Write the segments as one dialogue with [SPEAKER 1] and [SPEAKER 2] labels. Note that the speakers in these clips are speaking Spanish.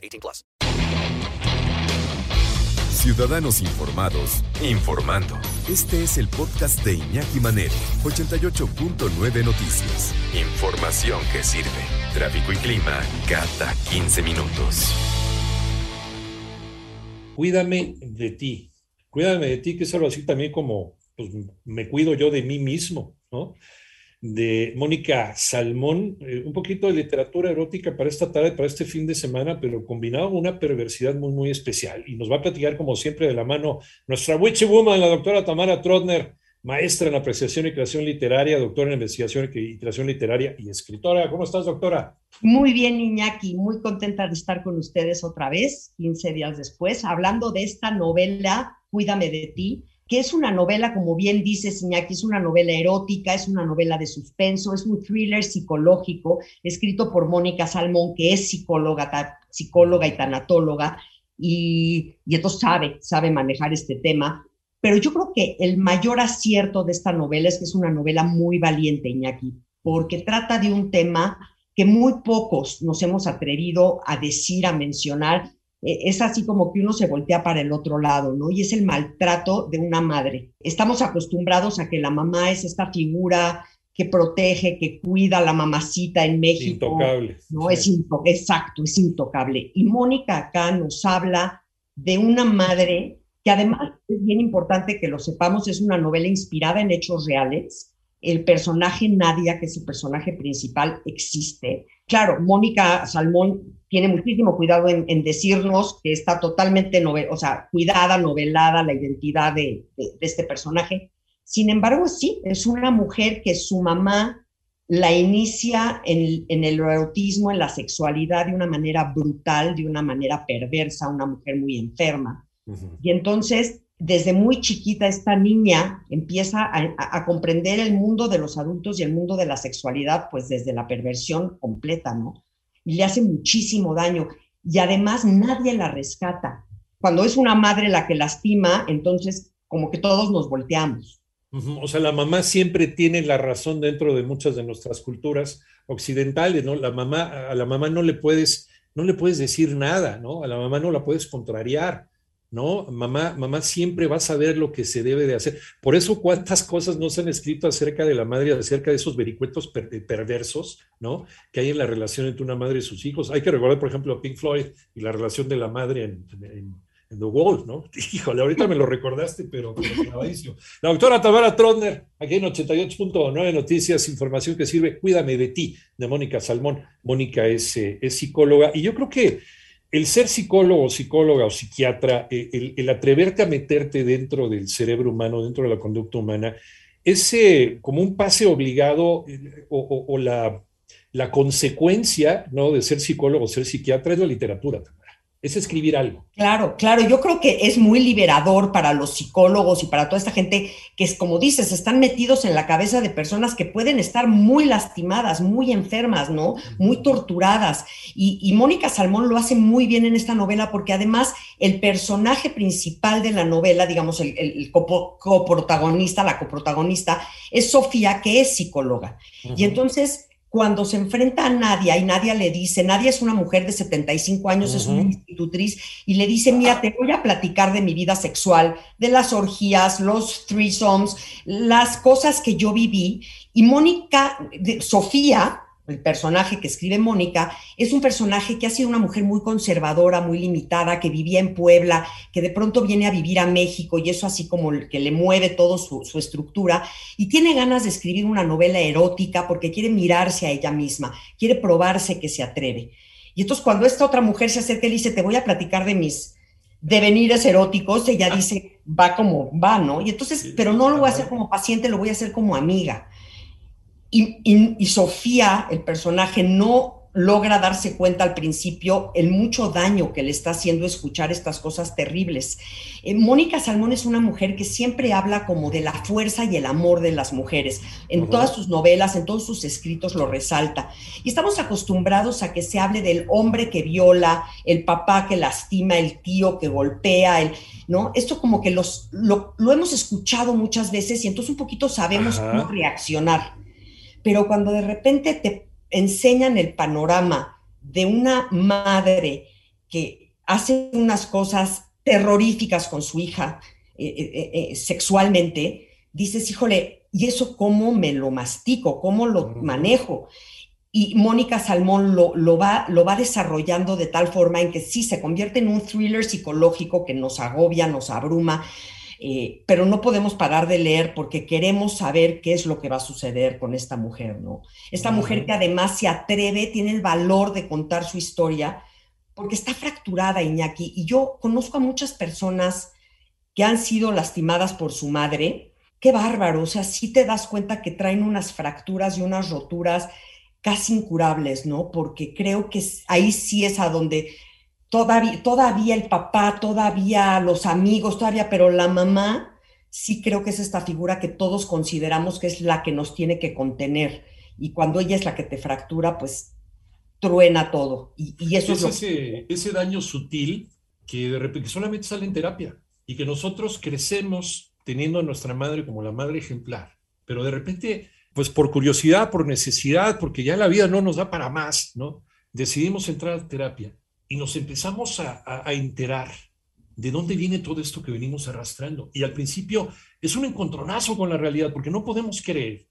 [SPEAKER 1] 18 plus.
[SPEAKER 2] Ciudadanos informados, informando. Este es el podcast de Iñaki Manero, 88.9 Noticias. Información que sirve. Tráfico y clima cada 15 minutos.
[SPEAKER 3] Cuídame de ti cuídame de ti, que es algo así también como, pues me cuido yo de mí mismo, ¿no? De Mónica Salmón, eh, un poquito de literatura erótica para esta tarde, para este fin de semana, pero combinado con una perversidad muy, muy especial. Y nos va a platicar, como siempre, de la mano nuestra witchy woman, la doctora Tamara Trotner, maestra en apreciación y creación literaria, doctora en investigación y creación literaria y escritora. ¿Cómo estás, doctora?
[SPEAKER 4] Muy bien, Iñaki, muy contenta de estar con ustedes otra vez, 15 días después, hablando de esta novela, Cuídame de ti, que es una novela, como bien dice Iñaki, es una novela erótica, es una novela de suspenso, es un thriller psicológico, escrito por Mónica Salmón, que es psicóloga, psicóloga y tanatóloga, y, y entonces sabe, sabe manejar este tema pero yo creo que el mayor acierto de esta novela es que es una novela muy valiente, Iñaki, porque trata de un tema que muy pocos nos hemos atrevido a decir, a mencionar. E, es así como que uno se voltea para el otro lado, ¿no? Y es el maltrato de una madre. Estamos acostumbrados a que la mamá es esta figura que protege, que cuida a la mamacita en México.
[SPEAKER 3] Intocable.
[SPEAKER 4] No, es exacto, es intocable. Y Mónica acá nos habla de una madre que además es bien importante que lo sepamos, es una novela inspirada en hechos reales. El personaje Nadia, que es su personaje principal, existe. Claro, Mónica Salmón tiene muchísimo cuidado en, decirnos que está totalmente, o sea, cuidada, novelada la identidad de, este personaje. Sin embargo, sí, es una mujer que su mamá la inicia en, en, el erotismo, en la sexualidad de una manera brutal, de una manera perversa, una mujer muy enferma. Y entonces, desde muy chiquita, esta niña empieza a, comprender el mundo de los adultos y el mundo de la sexualidad, pues desde la perversión completa, ¿no? Y le hace muchísimo daño. Y además nadie la rescata. Cuando es una madre la que lastima, entonces como que todos nos volteamos.
[SPEAKER 3] O sea, la mamá siempre tiene la razón dentro de muchas de nuestras culturas occidentales, ¿no? La mamá, a la mamá no le puedes, no le puedes decir nada, ¿no? A la mamá no la puedes contrariar. ¿No? Mamá, mamá siempre va a saber lo que se debe de hacer. Por eso cuántas cosas no se han escrito acerca de la madre, acerca de esos vericuetos perversos, ¿no? Que hay en la relación entre una madre y sus hijos. Hay que recordar, por ejemplo, a Pink Floyd y la relación de la madre en, The Wall, ¿no? Híjole, ahorita me lo recordaste, pero, La doctora Tamara Trotner, aquí en 88.9 Noticias, información que sirve, Cuídame de ti, de Mónica Salmón. Mónica es, eh, es psicóloga y yo creo que el ser psicólogo, psicóloga o psiquiatra, eh, el, atreverte a meterte dentro del cerebro humano, dentro de la conducta humana, es como un pase obligado eh, o, la, consecuencia ¿no? de ser psicólogo, ser psiquiatra, es la literatura también es escribir algo.
[SPEAKER 4] Claro, claro, yo creo que es muy liberador para los psicólogos y para toda esta gente que es, como dices, están metidos en la cabeza de personas que pueden estar muy lastimadas, muy enfermas, ¿no? Muy torturadas. Y, Mónica Salmón lo hace muy bien en esta novela porque además el personaje principal de la novela, digamos, el, coprotagonista, la coprotagonista, es Sofía, que es psicóloga. Y entonces cuando se enfrenta a Nadia y Nadia le dice, Nadia es una mujer de 75 años, es una institutriz, y le dice, mira, te voy a platicar de mi vida sexual, de las orgías, los threesomes, las cosas que yo viví. Y Mónica, Sofía, el personaje que escribe Mónica, es un personaje que ha sido una mujer muy conservadora, muy limitada, que vivía en Puebla, que de pronto viene a vivir a México y eso así como que le mueve todo su, estructura y tiene ganas de escribir una novela erótica porque quiere mirarse a ella misma, quiere probarse que se atreve. Y entonces cuando esta otra mujer se acerca y le dice, te voy a platicar de mis devenires eróticos, ella ah. dice, va como va, ¿no? Y entonces, pero no lo voy a hacer como paciente, lo voy a hacer como amiga. Y, Sofía, el personaje, no, logra darse cuenta al principio el mucho daño que le está haciendo escuchar estas cosas terribles. Eh, Mónica Salmón es una mujer que siempre habla como de la fuerza y el amor de las mujeres. En todas sus novelas, en todos sus escritos lo resalta. Y estamos acostumbrados a que se hable del hombre que viola, el papá que lastima, el tío que golpea, el, ¿no? Esto como que los, lo, hemos escuchado muchas veces y entonces un poquito sabemos cómo reaccionar. Pero cuando de repente te enseñan el panorama de una madre que hace unas cosas terroríficas con su hija eh, eh, eh, sexualmente, dices, híjole, ¿y eso cómo me lo mastico? ¿Cómo lo manejo? Y Mónica Salmón lo, lo, va, lo va desarrollando de tal forma en que sí se convierte en un thriller psicológico que nos agobia, nos abruma, eh, pero no podemos parar de leer porque queremos saber qué es lo que va a suceder con esta mujer, ¿no? Esta mujer que además se atreve, tiene el valor de contar su historia, porque está fracturada, Iñaki, y yo conozco a muchas personas que han sido lastimadas por su madre. Qué bárbaro, o sea, sí te das cuenta que traen unas fracturas y unas roturas casi incurables, ¿no? Porque creo que ahí sí es a donde todavía, todavía el papá, todavía los amigos, todavía, pero la mamá sí creo que es esta figura que todos consideramos que es la que nos tiene que contener. Y cuando ella es la que te fractura, pues truena todo. Y, eso es,
[SPEAKER 3] ese, ese daño sutil que de repente solamente sale en terapia y que nosotros crecemos teniendo a nuestra madre como la madre ejemplar, pero de repente, pues por curiosidad, por necesidad, porque ya la vida no nos da para más, ¿no? Decidimos entrar a terapia y nos empezamos a, enterar de dónde viene todo esto que venimos arrastrando. Y al principio es un encontronazo con la realidad, porque no podemos creer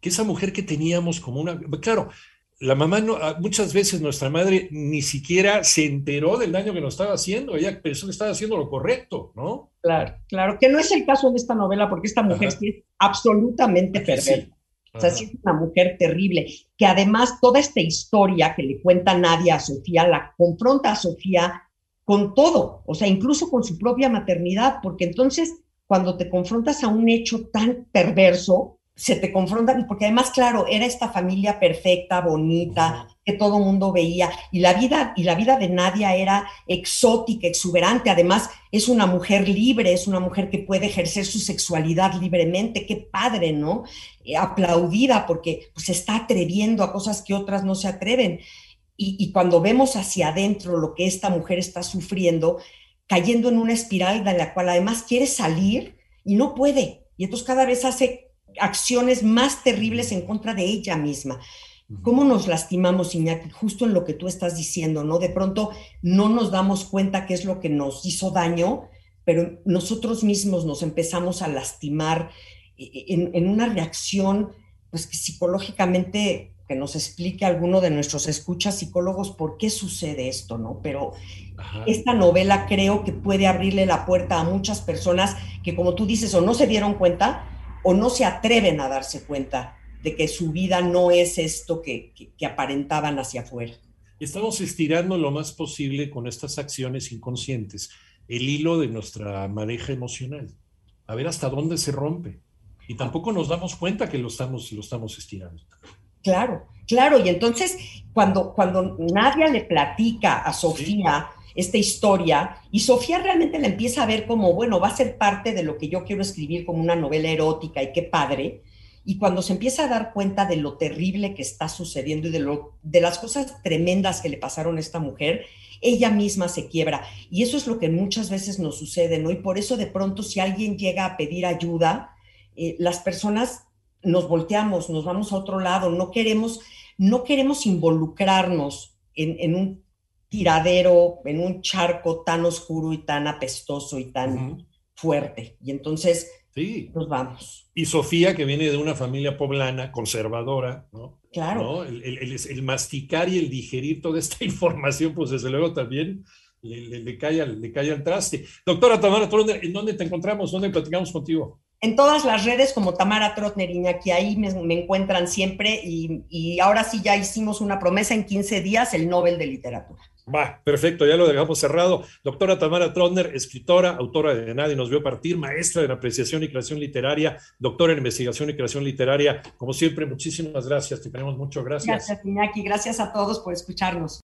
[SPEAKER 3] que esa mujer que teníamos como una... Claro, la mamá, no, ah, muchas veces nuestra madre ni siquiera se enteró del daño que nos estaba haciendo, ella pensó que estaba haciendo lo correcto, ¿no?
[SPEAKER 4] Claro, claro, que no es el caso de esta novela, porque esta mujer es absolutamente perversa. O sea, sí es una mujer terrible, que además toda esta historia que le cuenta Nadia a Sofía, la confronta a Sofía con todo, o sea, incluso con su propia maternidad, porque entonces cuando te confrontas a un hecho tan perverso, se te confrontan, porque además, claro, era esta familia perfecta, bonita, todo mundo veía, y la vida, y la vida de Nadia era exótica, exuberante, además es una mujer libre, es una mujer que puede ejercer su sexualidad libremente, qué padre, ¿no? Eh, aplaudida porque pues, se está atreviendo a cosas que otras no se atreven. Y, y cuando vemos hacia adentro lo que esta mujer está sufriendo, cayendo en una espiral de la cual además quiere salir y no puede, y entonces cada vez hace acciones más terribles en contra de ella misma. ¿Cómo nos lastimamos, Iñaki? Justo en lo que tú estás diciendo, ¿no? De pronto no nos damos cuenta qué es lo que nos hizo daño, pero nosotros mismos nos empezamos a lastimar en, en una reacción, pues que psicológicamente que nos explique alguno de nuestros escuchas psicólogos por qué sucede esto, ¿no? Pero esta novela creo que puede abrirle la puerta a muchas personas que, como tú dices, o no se dieron cuenta o no se atreven a darse cuenta de que su vida no es esto que, aparentaban hacia afuera.
[SPEAKER 3] Estamos estirando lo más posible con estas acciones inconscientes el hilo de nuestra maneja emocional, a ver hasta dónde se rompe. Y tampoco nos damos cuenta que lo estamos, lo estamos estirando.
[SPEAKER 4] Claro, claro. Y entonces, cuando, cuando Nadia le platica a Sofía esta historia y Sofía realmente la empieza a ver como, bueno, va a ser parte de lo que yo quiero escribir como una novela erótica y qué padre. Y cuando se empieza a dar cuenta de lo terrible que está sucediendo y de, lo, de las cosas tremendas que le pasaron a esta mujer, ella misma se quiebra. Y eso es lo que muchas veces nos sucede, ¿no? Y por eso de pronto si alguien llega a pedir ayuda, eh, las personas nos volteamos, nos vamos a otro lado, no queremos, no queremos involucrarnos en, en un tiradero, en un charco tan oscuro y tan apestoso y tan fuerte. Y entonces sí. nos vamos.
[SPEAKER 3] Y Sofía, que viene de una familia poblana, conservadora, ¿no?
[SPEAKER 4] Claro.
[SPEAKER 3] El, masticar y el digerir toda esta información, pues desde luego también le, cae, al, le cae al traste. Doctora Tamara, ¿en dónde te encontramos? ¿Dónde platicamos contigo?
[SPEAKER 4] En todas las redes como Tamara Trotner que ahí me, encuentran siempre y, y ahora sí ya hicimos una promesa en 15 días, el Nobel de Literatura.
[SPEAKER 3] Va, perfecto, ya lo dejamos cerrado. Doctora Tamara Trotner, escritora, autora de Nadie nos vio partir, maestra en apreciación y creación literaria, doctora en investigación y creación literaria. Como siempre, muchísimas gracias, te tenemos mucho. Gracias.
[SPEAKER 4] Gracias, Iñaki. Gracias a todos por escucharnos.